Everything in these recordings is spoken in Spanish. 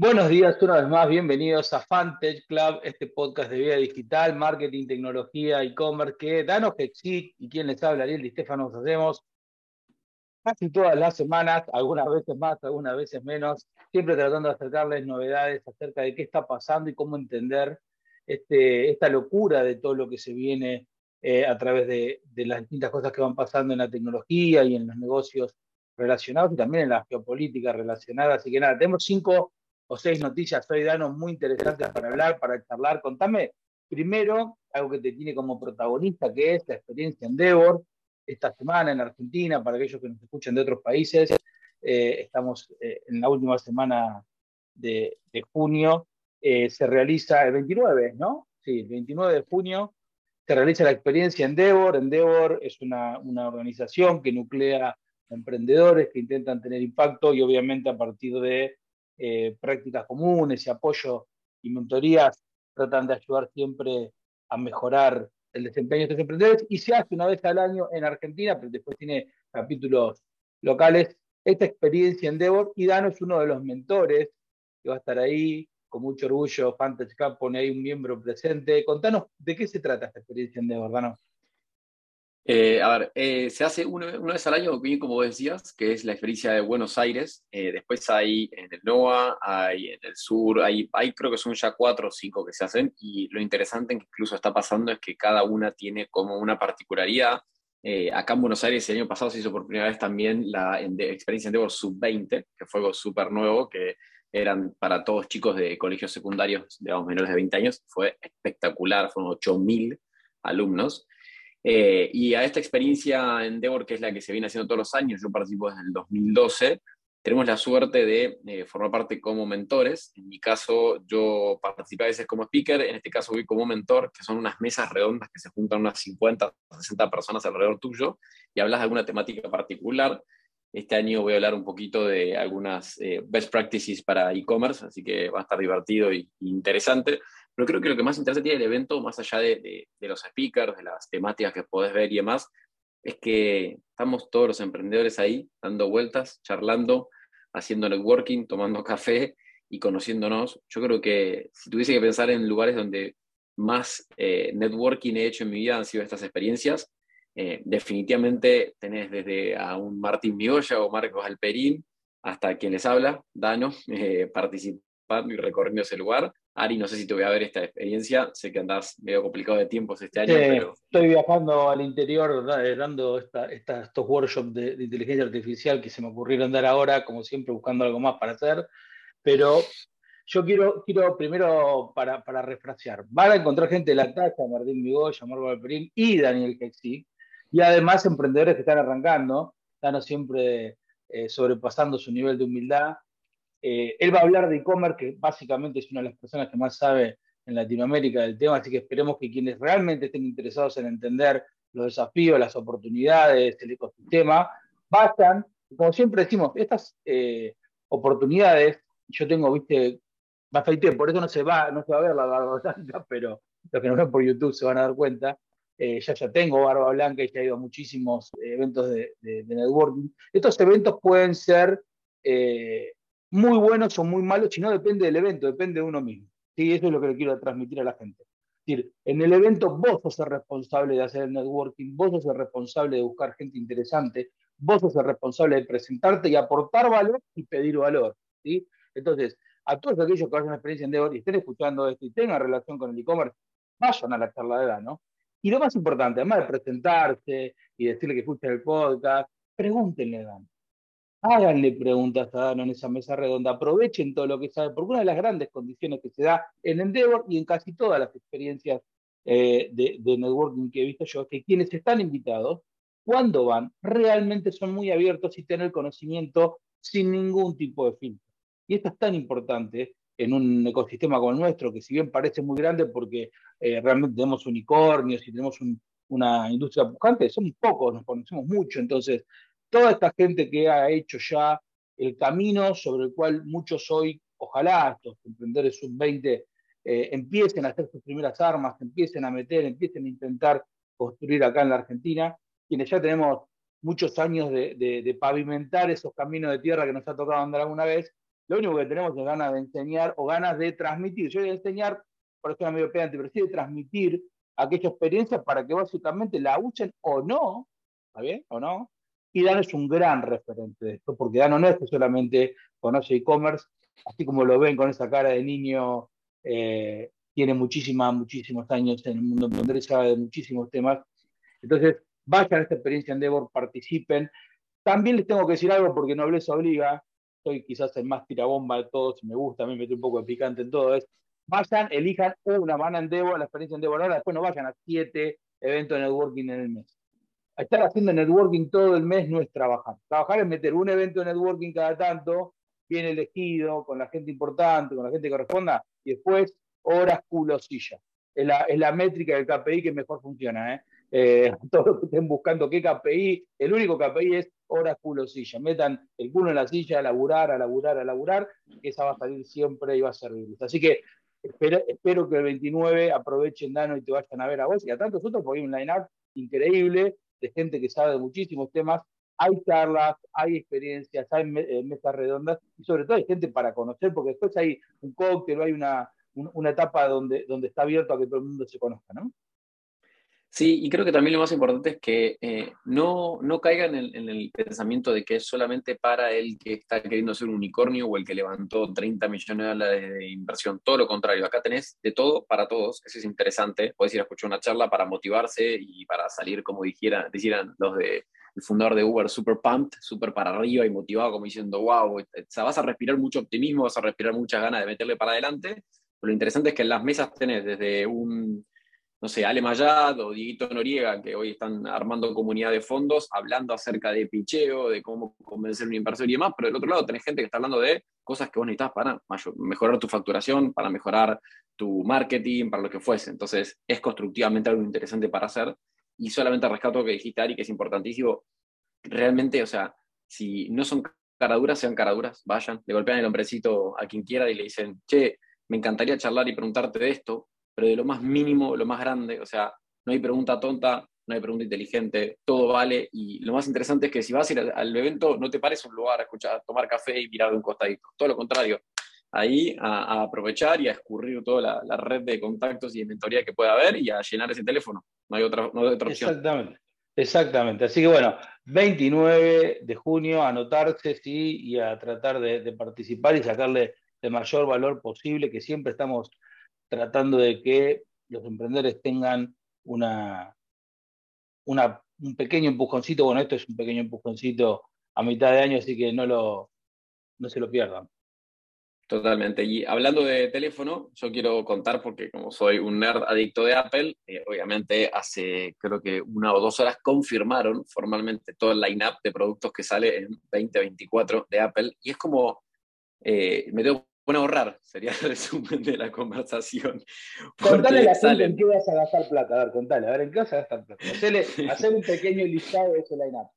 Buenos días, una vez más, bienvenidos a Fantech Club, este podcast de vida digital, marketing, tecnología, e-commerce, que Danos Hexit y quien les habla, Ariel Di Stefano, hacemos casi todas las semanas, algunas veces más, algunas veces menos, siempre tratando de acercarles novedades acerca de qué está pasando y cómo entender este, esta locura de todo lo que se viene eh, a través de, de las distintas cosas que van pasando en la tecnología y en los negocios relacionados y también en la geopolítica relacionada. Así que nada, tenemos cinco o seis noticias hoy, Dano, muy interesantes para hablar, para charlar. Contame primero algo que te tiene como protagonista, que es la experiencia en Devor, esta semana en Argentina, para aquellos que nos escuchan de otros países. Eh, estamos eh, en la última semana de, junio. Eh, se realiza el 29, ¿no? Sí, el 29 de junio se realiza la experiencia Endeavor. Endeavor es una, una organización que nuclea emprendedores que intentan tener impacto y obviamente a partir de eh, prácticas comunes y apoyo y mentorías tratan de ayudar siempre a mejorar el desempeño de estos emprendedores y se hace una vez al año en Argentina, pero después tiene capítulos locales. Esta experiencia en Devor y Dano es uno de los mentores que va a estar ahí, con mucho orgullo, Fantasy Cup pone ahí un miembro presente. Contanos de qué se trata esta experiencia en Devor, Dano. Eh, a ver, eh, se hace una, vez al año, como decías, que es la experiencia de Buenos Aires. Eh, después hay en el NOA, hay en el sur, hay, creo que son ya cuatro o cinco que se hacen. Y lo interesante que incluso está pasando es que cada una tiene como una particularidad. acá en Buenos Aires el año pasado se hizo por primera vez también la experiencia Endeavor Sub-20, que fue algo súper nuevo, que eran para todos chicos de colegios secundarios, digamos, menores de 20 años. Fue espectacular, fueron 8.000 alumnos. Eh, y a esta experiencia en Endeavor, que es la que se viene haciendo todos los años, yo participo desde el 2012, tenemos la suerte de formar parte como mentores. En mi caso, yo participé a veces como speaker, en este caso voy como mentor, que son unas mesas redondas que se juntan unas 50, 60 personas alrededor tuyo y hablas de alguna temática particular. Este año voy a hablar un poquito de algunas eh, best practices para e-commerce, así que va a estar divertido e interesante. Pero creo que lo que más interesa tiene el evento, más allá de, los speakers, de las temáticas que podés ver y demás, es que estamos todos los emprendedores ahí, dando vueltas, charlando, haciendo networking, tomando café y conociéndonos. Yo creo que si tuviese que pensar en lugares donde más eh, networking he hecho en mi vida han sido estas experiencias, eh, definitivamente tenés desde a un Martín Migoya o Marcos Alperín hasta quien les habla, Dano, eh, participando y recorriendo ese lugar, Ari, no sé si te voy a ver esta experiencia, sé que andás medio complicado de tiempos este año. pero... Estoy viajando al interior dando estos workshops de, inteligencia artificial que se me ocurrieron dar ahora, como siempre buscando algo más para hacer, pero yo quiero, quiero primero, para, para refrasear, van a encontrar gente de la talla, Martín Migoya, Marco Alperín y Daniel Hexi, y además emprendedores que están arrancando, están siempre eh, sobrepasando su nivel de humildad eh, él va a hablar de e-commerce, que básicamente es una de las personas que más sabe en Latinoamérica del tema, así que esperemos que quienes realmente estén interesados en entender los desafíos, las oportunidades, el ecosistema, vayan, como siempre decimos, estas eh, oportunidades, yo tengo, viste, bastante, por eso no se va, no se va a ver la barba blanca, pero los que nos ven por YouTube se van a dar cuenta. Eh, ya ya tengo barba blanca y ya he ido a muchísimos eventos de, networking. Estos eventos pueden ser muy buenos o muy malos, si no depende del evento, depende de uno mismo. ¿sí? Eso es lo que le quiero transmitir a la gente. Es decir, en el evento vos sos el responsable de hacer el networking, vos sos el responsable de buscar gente interesante, vos sos el responsable de presentarte y aportar valor y pedir valor. ¿sí? Entonces, a todos aquellos que hayan experiencia en Devor y estén escuchando esto y tengan relación con el e-commerce, vayan a la charla de ¿no? Y lo más importante, además de presentarse y decirle que escuchen el podcast, pregúntenle Dan háganle preguntas a Dano en esa mesa redonda, aprovechen todo lo que sabe, porque una de las grandes condiciones que se da en Endeavor y en casi todas las experiencias eh, de, networking que he visto yo, es que quienes están invitados, cuando van, realmente son muy abiertos y tienen conocimiento sin ningún tipo de filtro. Y esto es tan importante en un ecosistema como el nuestro, que si bien parece muy grande porque eh, realmente tenemos unicornios y tenemos una industria pujante, somos pocos, nos conocemos mucho, entonces toda esta gente que ha hecho ya el camino sobre el cual muchos hoy, ojalá estos emprendedores sub-20 eh, empiecen a hacer sus primeras armas, empiecen a meter, empiecen a intentar construir acá en la Argentina, quienes ya tenemos muchos años de, pavimentar esos caminos de tierra que nos ha tocado andar alguna vez, lo único que tenemos es ganas de enseñar o ganas de transmitir. Yo voy a enseñar, por eso es medio pedante, pero sí de transmitir aquella experiencia para que básicamente la usen o no, ¿está bien? ¿O no? Y Dan es un gran referente de esto, porque Dan no es que solamente conoce e-commerce, así como lo ven con esa cara de niño, eh, tiene muchísimos, muchísimos años en el mundo emprendedor, sabe de muchísimos temas. Entonces, vayan a esta experiencia en Endeavor, participen. También les tengo que decir algo porque Nobleza Obliga, soy quizás el más tirabomba de todos, me gusta, me mete un poco de picante en todo, es vayan, elijan una, van a Endeavor, la experiencia en Endeavor ahora, después no vayan a siete eventos de networking en el mes. Estar haciendo networking todo el mes no es trabajar. Trabajar es meter un evento de networking cada tanto, bien elegido, con la gente importante, con la gente que corresponda, y después horas culo silla. Es la, es la métrica del KPI que mejor funciona. ¿eh? Eh, todos los que estén buscando qué KPI, el único KPI es horas culo silla. Metan el culo en la silla a laburar, a laburar, a laburar, esa va a salir siempre y va a servir. Así que espero, espero que el 29 aprovechen Dano y te vayan a ver a vos y a tantos otros, porque hay un line-up increíble de gente que sabe de muchísimos temas. Hay charlas, hay experiencias, hay eh, mesas redondas y sobre todo hay gente para conocer, porque después hay un cóctel, hay una, una etapa donde, donde está abierto a que todo el mundo se conozca, ¿no? Sí, y creo que también lo más importante es que eh, no, no caigan en, el pensamiento de que es solamente para el que está queriendo ser un unicornio o el que levantó 30 millones de dólares de inversión. Todo lo contrario, acá tenés de todo para todos. Eso es interesante. Puedes ir a escuchar una charla para motivarse y para salir, como dijera, dijeran los de el fundador de Uber, super pumped, super para arriba y motivado, como diciendo, wow, vas a respirar mucho optimismo, vas a respirar muchas ganas de meterle para adelante. Pero lo interesante es que en las mesas tenés desde un no sé, Ale Mayad o Dieguito Noriega, que hoy están armando comunidad de fondos, hablando acerca de picheo, de cómo convencer a un inversor y demás, pero del otro lado tenés gente que está hablando de cosas que vos necesitas para mejorar tu facturación, para mejorar tu marketing, para lo que fuese. Entonces, es constructivamente algo interesante para hacer. Y solamente rescato que dijiste, Ari, que es importantísimo. Realmente, o sea, si no son caraduras, sean caraduras, vayan, le golpean el hombrecito a quien quiera y le dicen, che, me encantaría charlar y preguntarte de esto, pero de lo más mínimo, lo más grande, o sea, no hay pregunta tonta, no hay pregunta inteligente, todo vale y lo más interesante es que si vas a ir al, evento no te pares un lugar a escuchar, a tomar café y mirar de un costadito, todo lo contrario, ahí a, aprovechar y a escurrir toda la, red de contactos y de mentoría que pueda haber y a llenar ese teléfono, no hay otra, no hay otra opción. Exactamente. Exactamente, así que bueno, 29 de junio, anotarse, sí, y a tratar de, de participar y sacarle el mayor valor posible, que siempre estamos tratando de que los emprendedores tengan una, un pequeño empujoncito. Bueno, esto es un pequeño empujoncito a mitad de año, así que no, lo, no se lo pierdan. Totalmente. Y hablando de teléfono, yo quiero contar, porque como soy un nerd adicto de Apple, eh, obviamente hace creo que una o dos horas confirmaron formalmente todo el line-up de productos que sale en 2024 de Apple. Y es como, eh, me tengo bueno, ahorrar sería el resumen de la conversación. Contale a la gente en qué vas a gastar plata. A ver, contale, a ver, ¿en qué vas a gastar plata? hacer un pequeño listado de ese line-up.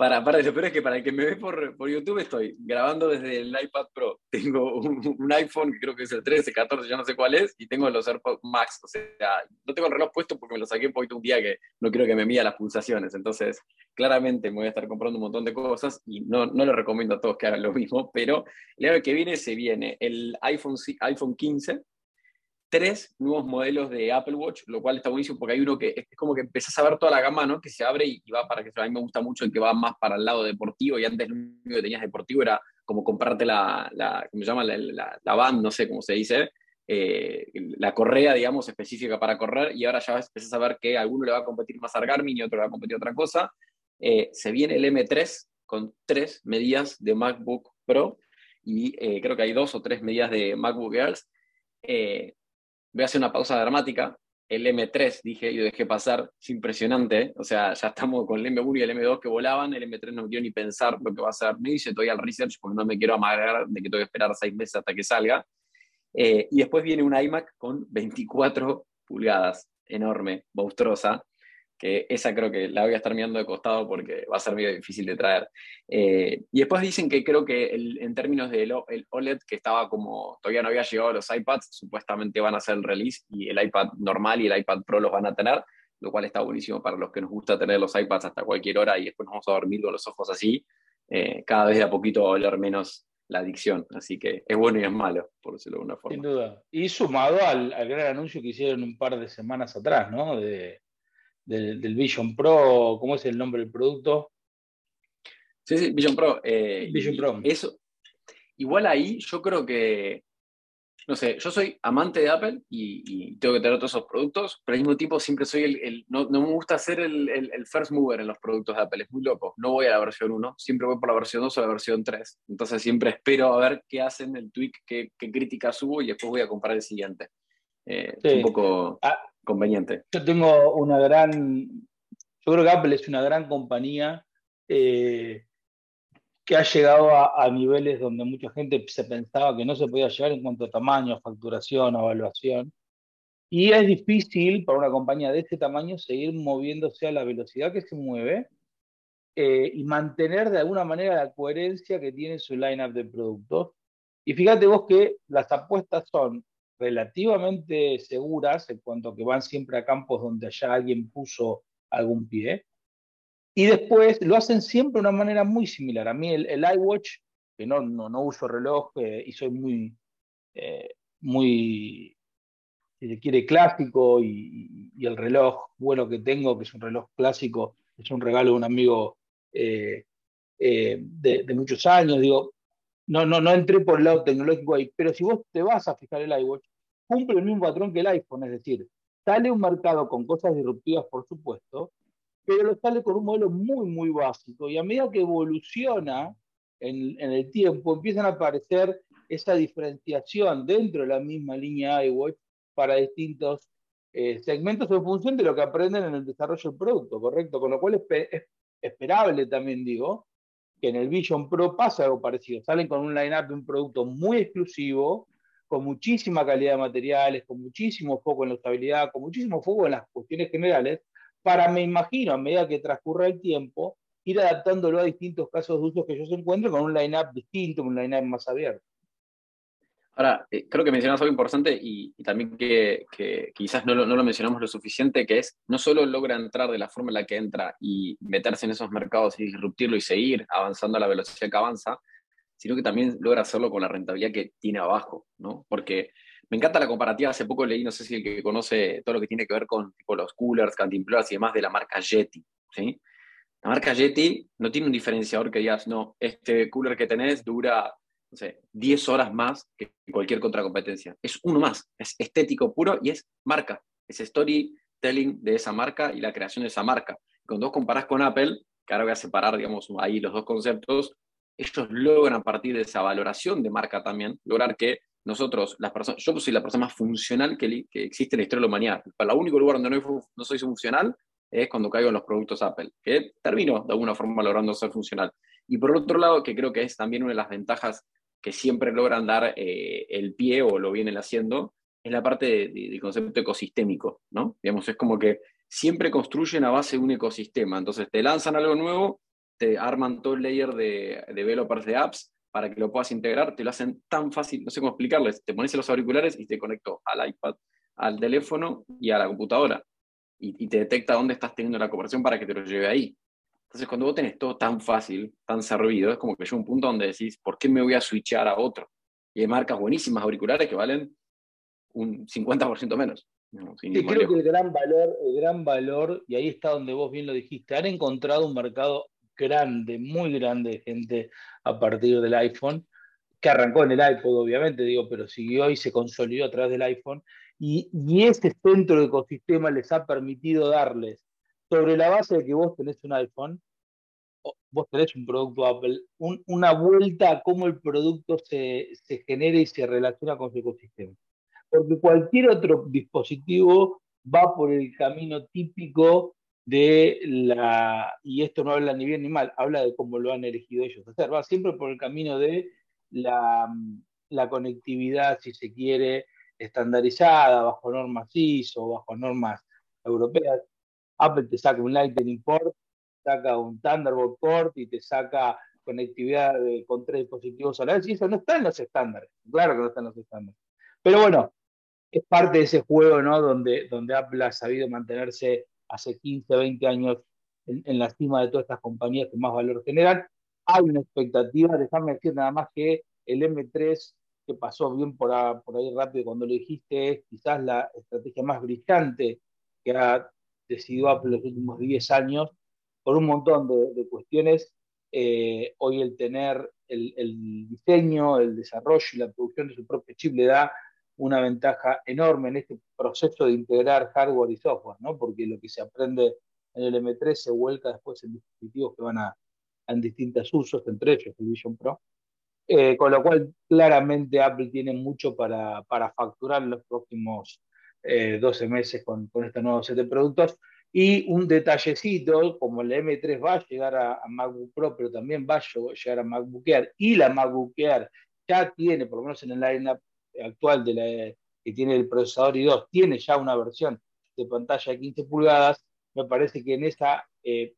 Para, para eso, pero es que para el que me ve por, por YouTube estoy grabando desde el iPad Pro. Tengo un, iPhone que creo que es el 13, 14, ya no sé cuál es, y tengo los AirPods Max. O sea, no tengo el reloj puesto porque me lo saqué poquito un día que no quiero que me mida las pulsaciones. Entonces, claramente me voy a estar comprando un montón de cosas y no, no les recomiendo a todos que hagan lo mismo, pero el año que viene se viene el iPhone, iPhone 15, tres nuevos modelos de Apple Watch, lo cual está buenísimo porque hay uno que es como que empezás a ver toda la gama, ¿no? Que se abre y, va para que a mí me gusta mucho el que va más para el lado deportivo y antes lo único que tenías deportivo era como comprarte la, la ¿cómo se llama? La, band, no sé cómo se dice, eh, la correa, digamos, específica para correr y ahora ya empezás a ver que alguno le va a competir más a Garmin y otro le va a competir otra cosa. Eh, se viene el M3 con tres medidas de MacBook Pro y eh, creo que hay dos o tres medidas de MacBook Airs voy a hacer una pausa dramática. El M3, dije, yo dejé pasar, es impresionante. O sea, ya estamos con el M1 y el M2 que volaban, el M3 no dio ni pensar lo que va a ser. No hice todavía el research porque no me quiero amagar de que tengo que esperar seis meses hasta que salga. Eh, y después viene un iMac con 24 pulgadas, enorme, monstruosa, que esa creo que la voy a estar mirando de costado porque va a ser medio difícil de traer. Eh, y después dicen que creo que en términos del el OLED, que estaba como, todavía no había llegado a los iPads, supuestamente van a hacer el release y el iPad normal y el iPad Pro los van a tener, lo cual está buenísimo para los que nos gusta tener los iPads hasta cualquier hora y después nos vamos a dormir con los ojos así. Eh, cada vez de a poquito va a oler menos la adicción. Así que es bueno y es malo, por decirlo de alguna forma. Sin duda. Y sumado al, gran anuncio que hicieron un par de semanas atrás, ¿no? De, del, Vision Pro, ¿cómo es el nombre del producto? Sí, sí, Vision Pro. Eh, Vision Pro. Eso, igual ahí yo creo que no sé, yo soy amante de Apple y, tengo que tener todos esos productos, pero al mismo tiempo siempre soy el, no, me gusta ser el, first mover en los productos de Apple, es muy loco. No voy a la versión 1, siempre voy por la versión 2 o la versión 3. Entonces siempre espero a ver qué hacen, el tweak, qué, qué crítica subo y después voy a comprar el siguiente. Eh, es un poco ah, Yo tengo una gran, yo creo que Apple es una gran compañía. Eh, que ha llegado a, niveles donde mucha gente se pensaba que no se podía llegar en cuanto a tamaño, facturación, evaluación. Y es difícil para una compañía de este tamaño seguir moviéndose a la velocidad que se mueve eh, y mantener de alguna manera la coherencia que tiene su lineup de productos. Y fíjate vos que las apuestas son relativamente seguras en cuanto que van siempre a campos donde allá alguien puso algún pie. Y después lo hacen siempre de una manera muy similar. A mí el, iWatch, que no, no, uso reloj eh, y soy muy, eh, muy, si se quiere, clásico y, el reloj bueno que tengo, que es un reloj clásico, es un regalo de un amigo eh, de, muchos años. Digo, no, no, no entré por el lado tecnológico ahí, pero si vos te vas a fijar el iWatch, cumple el mismo patrón que el iPhone, es decir, sale un mercado con cosas disruptivas, por supuesto, pero lo sale con un modelo muy, muy básico. Y a medida que evoluciona en, el tiempo, empiezan a aparecer esa diferenciación dentro de la misma línea iWatch para distintos eh, segmentos en función de lo que aprenden en el desarrollo del producto, ¿correcto? Con lo cual es, esperable también, digo, que en el Vision Pro pase algo parecido. Salen con un line-up de un producto muy exclusivo, con muchísima calidad de materiales, con muchísimo foco en la estabilidad, con muchísimo foco en las cuestiones generales, para, me imagino, a medida que transcurra el tiempo, ir adaptándolo a distintos casos de uso que ellos encuentren con un line-up distinto, un line-up más abierto. Ahora, eh, creo que mencionas algo importante y, también que, quizás no lo, mencionamos lo suficiente, que es no solo logra entrar de la forma en la que entra y meterse en esos mercados y disruptirlo y seguir avanzando a la velocidad que avanza, sino que también logra hacerlo con la rentabilidad que tiene abajo, ¿no? Porque me encanta la comparativa, hace poco leí, no sé si el que conoce todo lo que tiene que ver con los coolers, cantimploras y demás de la marca Yeti, ¿sí? La marca Yeti no tiene un diferenciador que digas, no, este cooler que tenés dura, no sé, 10 horas más que cualquier contracompetencia. Es uno más, es estético puro y es marca, es storytelling de esa marca y la creación de esa marca. Cuando vos comparás con Apple, que ahora voy a separar, digamos, ahí los dos conceptos, ellos logran a partir de esa valoración de marca también, lograr que nosotros, las personas, yo soy la persona más funcional que, que existe en la historia de la humanidad. Para el único lugar donde no, no, soy funcional es cuando caigo en los productos Apple, que termino de alguna forma logrando ser funcional. Y por otro lado, que creo que es también una de las ventajas que siempre logran dar eh, el pie o lo vienen haciendo, es la parte del concepto ecosistémico, ¿no? Digamos, es como que siempre construyen a base de un ecosistema. Entonces te lanzan algo nuevo, te arman todo el layer de, de developers de apps, para que lo puedas integrar, te lo hacen tan fácil, no sé cómo explicarles, te pones los auriculares y te conecto al iPad, al teléfono y a la computadora. Y, te detecta dónde estás teniendo la conversación para que te lo lleve ahí. Entonces, cuando vos tenés todo tan fácil, tan servido, es como que llega un punto donde decís, ¿por qué me voy a switchar a otro? Y hay marcas buenísimas auriculares que valen un 50% menos. sí, creo que el gran valor, el gran valor, y ahí está donde vos bien lo dijiste, han encontrado un mercado grande, muy grande gente a partir del iPhone, que arrancó en el iPod, obviamente, digo, pero siguió y se consolidó a través del iPhone. Y, y ese centro de ecosistema les ha permitido darles, sobre la base de que vos tenés un iPhone, vos tenés un producto Apple, una vuelta a cómo el producto se, se genera y se relaciona con su ecosistema. Porque cualquier otro dispositivo va por el camino típico de la, y esto no habla ni bien ni mal, habla de cómo lo han elegido ellos hacer, va siempre por el camino de la, la conectividad, si se quiere, estandarizada, bajo normas ISO, bajo normas europeas. Apple te saca un Lightning port, saca un Thunderbolt port y te saca conectividad con tres dispositivos a la vez, y eso no está en los estándares, claro que no está en los estándares. Pero bueno, es parte de ese juego, ¿no? Donde, donde Apple ha sabido mantenerse hace 15, 20 años en, la cima de todas estas compañías que más valor generan. Hay una expectativa, déjame decir nada más que el M3 que pasó bien por, ahí rápido cuando lo dijiste, es quizás la estrategia más brillante que ha decidido Apple los últimos 10 años, por un montón de, cuestiones. Eh, hoy el tener el, el, diseño, el desarrollo y la producción de su propio chip le da una ventaja enorme en este proceso de integrar hardware y software, ¿no? porque lo que se aprende en el M3 se vuelca después en dispositivos que van a, en distintos usos, entre ellos el Vision Pro. Eh, con lo cual, claramente Apple tiene mucho para, para facturar en los próximos 12 eh, meses con, con este nuevo set de productos. Y un detallecito, como el M3 va a llegar a, MacBook Pro, pero también va a llegar a MacBook Air, y la MacBook Air ya tiene, por lo menos en el line actual de la, que tiene el procesador i2, tiene ya una versión de pantalla de 15 pulgadas, me parece que en esa eh,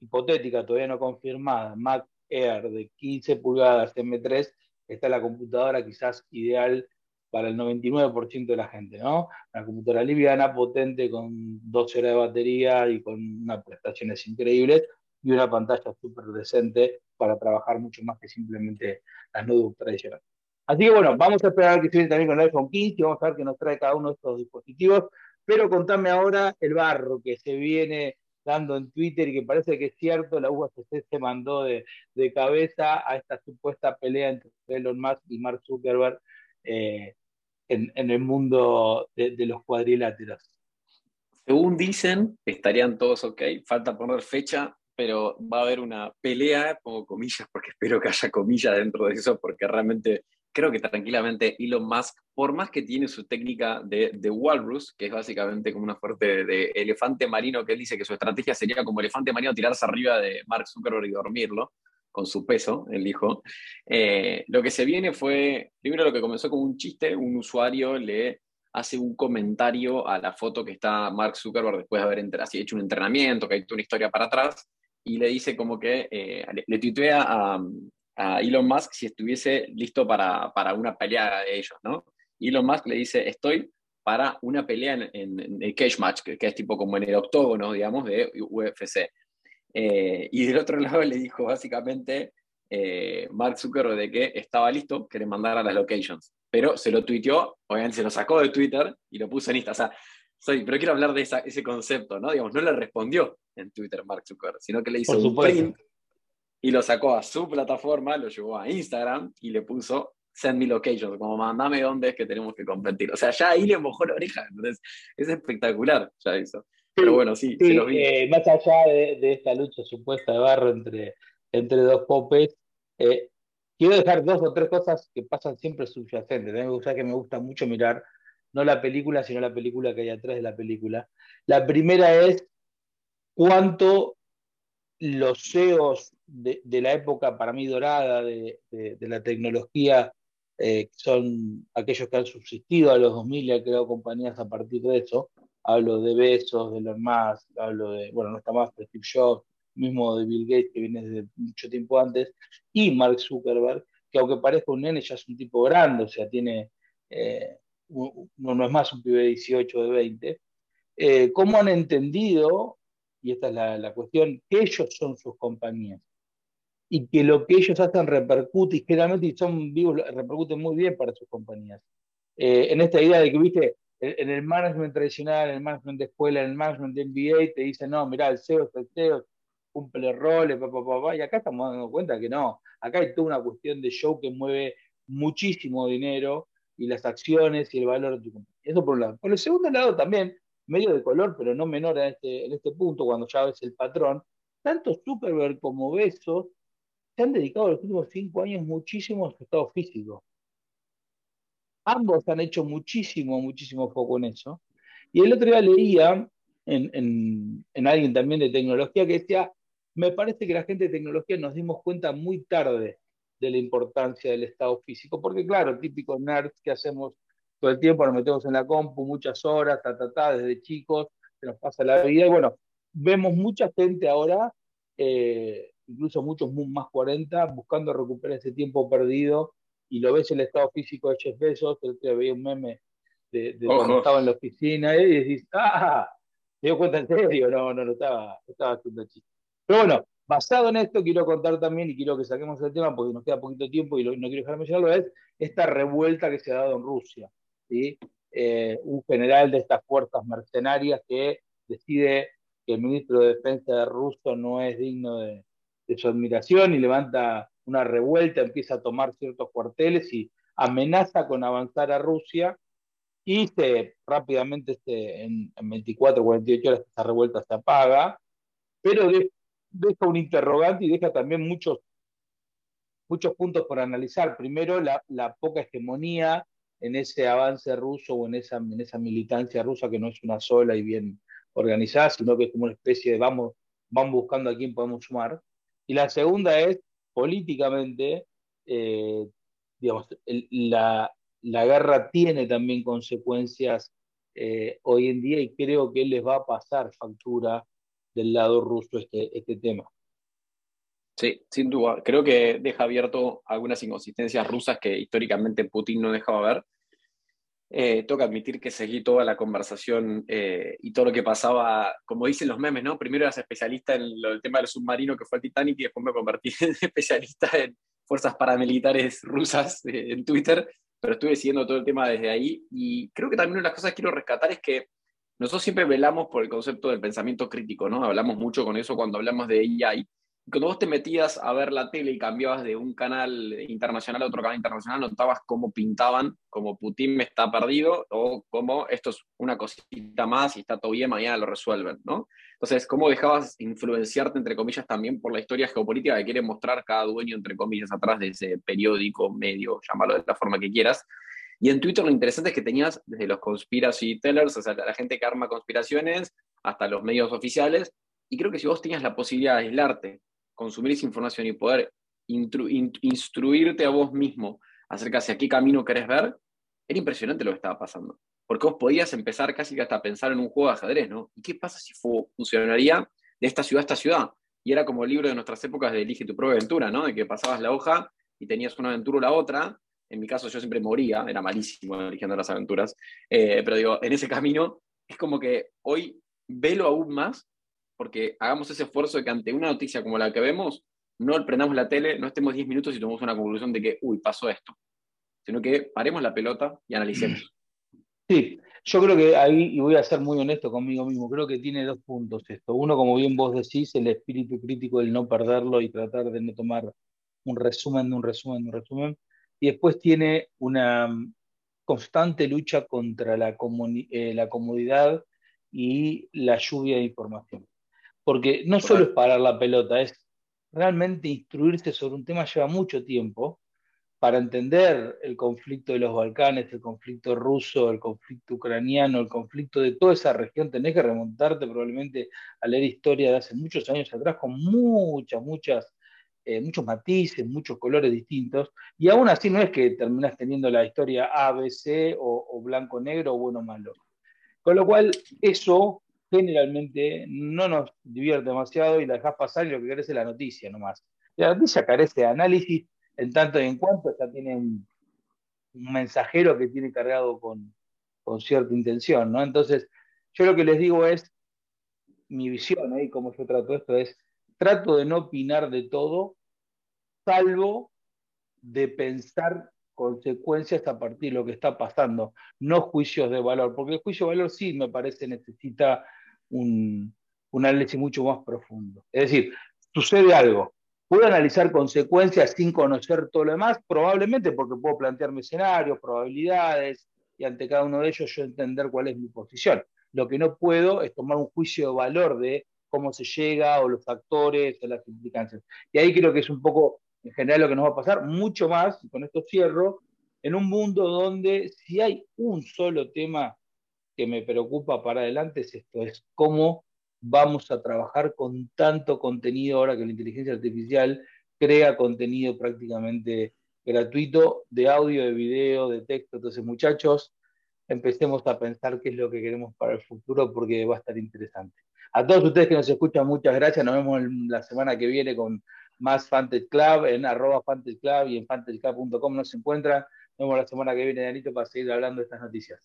hipotética, todavía no confirmada, Mac Air de 15 pulgadas M3, está la computadora quizás ideal para el 99% de la gente, ¿no? Una computadora liviana, potente, con 12 horas de batería y con unas prestaciones increíbles y una pantalla súper decente para trabajar mucho más que simplemente las notebooks tradicionales. Así que bueno, vamos a esperar que se también con el iPhone 15 y vamos a ver qué nos trae cada uno de estos dispositivos. Pero contame ahora el barro que se viene dando en Twitter y que parece que es cierto, la USC se mandó de, cabeza a esta supuesta pelea entre Elon Musk y Mark Zuckerberg eh, en, el mundo de, de, los cuadriláteros. Según dicen, estarían todos ok, falta poner fecha, pero va a haber una pelea, pongo comillas, porque espero que haya comillas dentro de eso, porque realmente creo que tranquilamente Elon Musk, por más que tiene su técnica de, de walrus, que es básicamente como una fuerte de, elefante marino, que él dice que su estrategia sería como elefante marino tirarse arriba de Mark Zuckerberg y dormirlo con su peso, él dijo. Eh, lo que se viene fue, primero lo que comenzó como un chiste, un usuario le hace un comentario a la foto que está Mark Zuckerberg después de haber hecho un entrenamiento, que hay toda una historia para atrás, y le dice como que, eh, le, le a, a Elon Musk si estuviese listo para, para, una pelea de ellos, ¿no? Elon Musk le dice, estoy para una pelea en, el cage match, que, es tipo como en el octógono, digamos, de UFC. Eh, y del otro lado le dijo básicamente eh, Mark Zuckerberg de que estaba listo, que le mandara las locations. Pero se lo tuiteó, obviamente se lo sacó de Twitter y lo puso en Insta. O sea, soy, pero quiero hablar de ese concepto, ¿no? Digamos, no le respondió en Twitter Mark Zuckerberg, sino que le hizo un print y lo sacó a su plataforma, lo llevó a Instagram y le puso send me locations, como mandame dónde es que tenemos que competir. O sea, ya ahí le mojó la oreja, entonces es espectacular ya eso. Pero bueno, sí, sí, lo vi. Eh, más allá de, esta lucha supuesta de barro entre, entre dos popes, eh, quiero dejar dos o tres cosas que pasan siempre subyacentes. Me gusta que me gusta mucho mirar no la película, sino la película que hay atrás de la película. La primera es cuánto los CEOs de, la época para mí dorada de, la tecnología eh, son aquellos que han subsistido a los 2000 y han creado compañías a partir de eso. Hablo de Besos, de Elon Musk, hablo de, bueno, no está más, de Steve Jobs, mismo de Bill Gates, que viene desde mucho tiempo antes, y Mark Zuckerberg, que aunque parezca un nene, ya es un tipo grande, o sea, tiene, eh, no, es más un pibe de 18 de 20. Eh, ¿Cómo han entendido y esta es la, cuestión, que ellos son sus compañías y que lo que ellos hacen repercute y generalmente son vivos, repercuten muy bien para sus compañías. Eh, en esta idea de que, viste, en el management tradicional, en el management de escuela, en el management de MBA, te dicen, no, mira, el CEO es el CEO, cumple roles, papá, y acá estamos dando cuenta que no, acá hay toda una cuestión de show que mueve muchísimo dinero y las acciones y el valor de tu compañía. Eso por un lado. Por el segundo lado también, medio de color, pero no menor en este, en este punto, cuando ya ves el patrón, tanto Superberg como Besos se han dedicado los últimos cinco años muchísimo a su estado físico. Ambos han hecho muchísimo, muchísimo foco en eso. Y el otro día leía en, en alguien también de tecnología que decía, me parece que la gente de tecnología nos dimos cuenta muy tarde de la importancia del estado físico, porque claro, típico nerds que hacemos todo el tiempo nos metemos en la compu, muchas horas, ta, desde chicos, se nos pasa la vida. Y bueno, vemos mucha gente ahora, eh, incluso muchos más 40, buscando recuperar ese tiempo perdido. Y lo ves el estado físico de Jeff Bezos, el otro veía un meme de, cuando estaba en la oficina y decís, ¡ah! ¿Te dio cuenta en serio? No, no, no estaba, estaba haciendo chiste. Pero bueno, Basado en esto, quiero contar también, y quiero que saquemos el tema porque nos queda poquito tiempo y no quiero dejar de mencionarlo, es esta revuelta que se ha dado en Rusia. ¿sí? Eh, un general de estas fuerzas mercenarias que decide que el ministro de Defensa de Rusia no es digno de, su admiración y levanta una revuelta, empieza a tomar ciertos cuarteles y amenaza con avanzar a Rusia y se, rápidamente este, en, 24 o 48 horas esta revuelta se apaga, pero deja un interrogante y deja también muchos, muchos puntos por analizar. Primero, la, la poca hegemonía en ese avance ruso o en esa, en esa militancia rusa que no es una sola y bien organizada, sino que es como una especie de vamos, vamos buscando a quién podemos sumar. Y la segunda es, políticamente, eh, digamos, la, la, guerra tiene también consecuencias eh, hoy en día y creo que les va a pasar factura del lado ruso este, este tema. Sí, sin duda. Creo que deja abierto algunas inconsistencias rusas que históricamente Putin no dejaba ver. Eh, tengo que admitir que seguí toda la conversación eh, y todo lo que pasaba, como dicen los memes, ¿no? Primero eras especialista en el tema del submarino que fue el Titanic y después me convertí en especialista en fuerzas paramilitares rusas eh, en Twitter, pero estuve siguiendo todo el tema desde ahí y creo que también una de las cosas que quiero rescatar es que nosotros siempre velamos por el concepto del pensamiento crítico, ¿no? Hablamos mucho con eso cuando hablamos de AI cuando vos te metías a ver la tele y cambiabas de un canal internacional a otro canal internacional, notabas cómo pintaban, como Putin está perdido, o como esto es una cosita más y está todo bien, mañana lo resuelven, ¿no? Entonces, cómo dejabas influenciarte, entre comillas, también por la historia geopolítica que quiere mostrar cada dueño, entre comillas, atrás de ese periódico, medio, llámalo de la forma que quieras. Y en Twitter lo interesante es que tenías desde los conspiracy tellers, o sea, la gente que arma conspiraciones, hasta los medios oficiales, y creo que si vos tenías la posibilidad de aislarte consumir esa información y poder instruirte a vos mismo acerca de qué camino querés ver, era impresionante lo que estaba pasando. Porque vos podías empezar casi hasta a pensar en un juego de ajedrez, ¿no? ¿Y qué pasa si funcionaría de esta ciudad a esta ciudad? Y era como el libro de nuestras épocas de Elige tu propia aventura, ¿no? De que pasabas la hoja y tenías una aventura o la otra. En mi caso yo siempre moría, era malísimo eligiendo las aventuras. Eh, pero digo, en ese camino es como que hoy velo aún más porque hagamos ese esfuerzo de que ante una noticia como la que vemos, no prendamos la tele, no estemos 10 minutos y tomemos una conclusión de que, uy, pasó esto, sino que paremos la pelota y analicemos. Sí, yo creo que ahí, y voy a ser muy honesto conmigo mismo, creo que tiene dos puntos esto. Uno, como bien vos decís, el espíritu crítico, el no perderlo y tratar de no tomar un resumen de un resumen de un resumen. Y después tiene una mm, constante lucha contra eh, la comodidad y la lluvia de información. Porque no solo es parar la pelota, es realmente instruirse sobre un tema lleva mucho tiempo para entender el conflicto de los Balcanes, el conflicto ruso, el conflicto ucraniano, el conflicto de toda esa región, tenés que remontarte probablemente a leer historia de hace muchos años atrás con muchas, muchas, eh, muchos matices, muchos colores distintos, y aún así no es que terminas teniendo la historia A, B, C o, o blanco-negro o bueno-malo. Con lo cual, eso generalmente no nos divierte demasiado y la dejas pasar y lo que querés es la noticia nomás. La noticia carece de análisis en tanto y en cuanto ya tiene un, mensajero que tiene cargado con, cierta intención, ¿no? Entonces, yo lo que les digo es, mi visión, ¿eh? y cómo yo trato esto es, trato de no opinar de todo, salvo de pensar consecuencias a partir de lo que está pasando, no juicios de valor, porque el juicio de valor sí me parece necesita un, análisis mucho más profundo. Es decir, sucede algo, ¿Puedo analizar consecuencias sin conocer todo lo demás? Probablemente porque puedo plantearme escenarios, probabilidades, y ante cada uno de ellos yo entender cuál es mi posición. Lo que no puedo es tomar un juicio de valor de cómo se llega, o los factores, o las implicancias. Y ahí creo que es un poco, en general, lo que nos va a pasar, mucho más, con esto cierro, en un mundo donde si hay un solo tema que me preocupa para adelante es esto, es cómo vamos a trabajar con tanto contenido ahora que la inteligencia artificial crea contenido prácticamente gratuito de audio, de video, de texto. Entonces, muchachos, empecemos a pensar qué es lo que queremos para el futuro porque va a estar interesante. A todos ustedes que nos escuchan, muchas gracias. Nos vemos la semana que viene con más Fantasy Club en arroba y en fantasyclub.com nos encuentran. Nos vemos la semana que viene, Danito, para seguir hablando de estas noticias.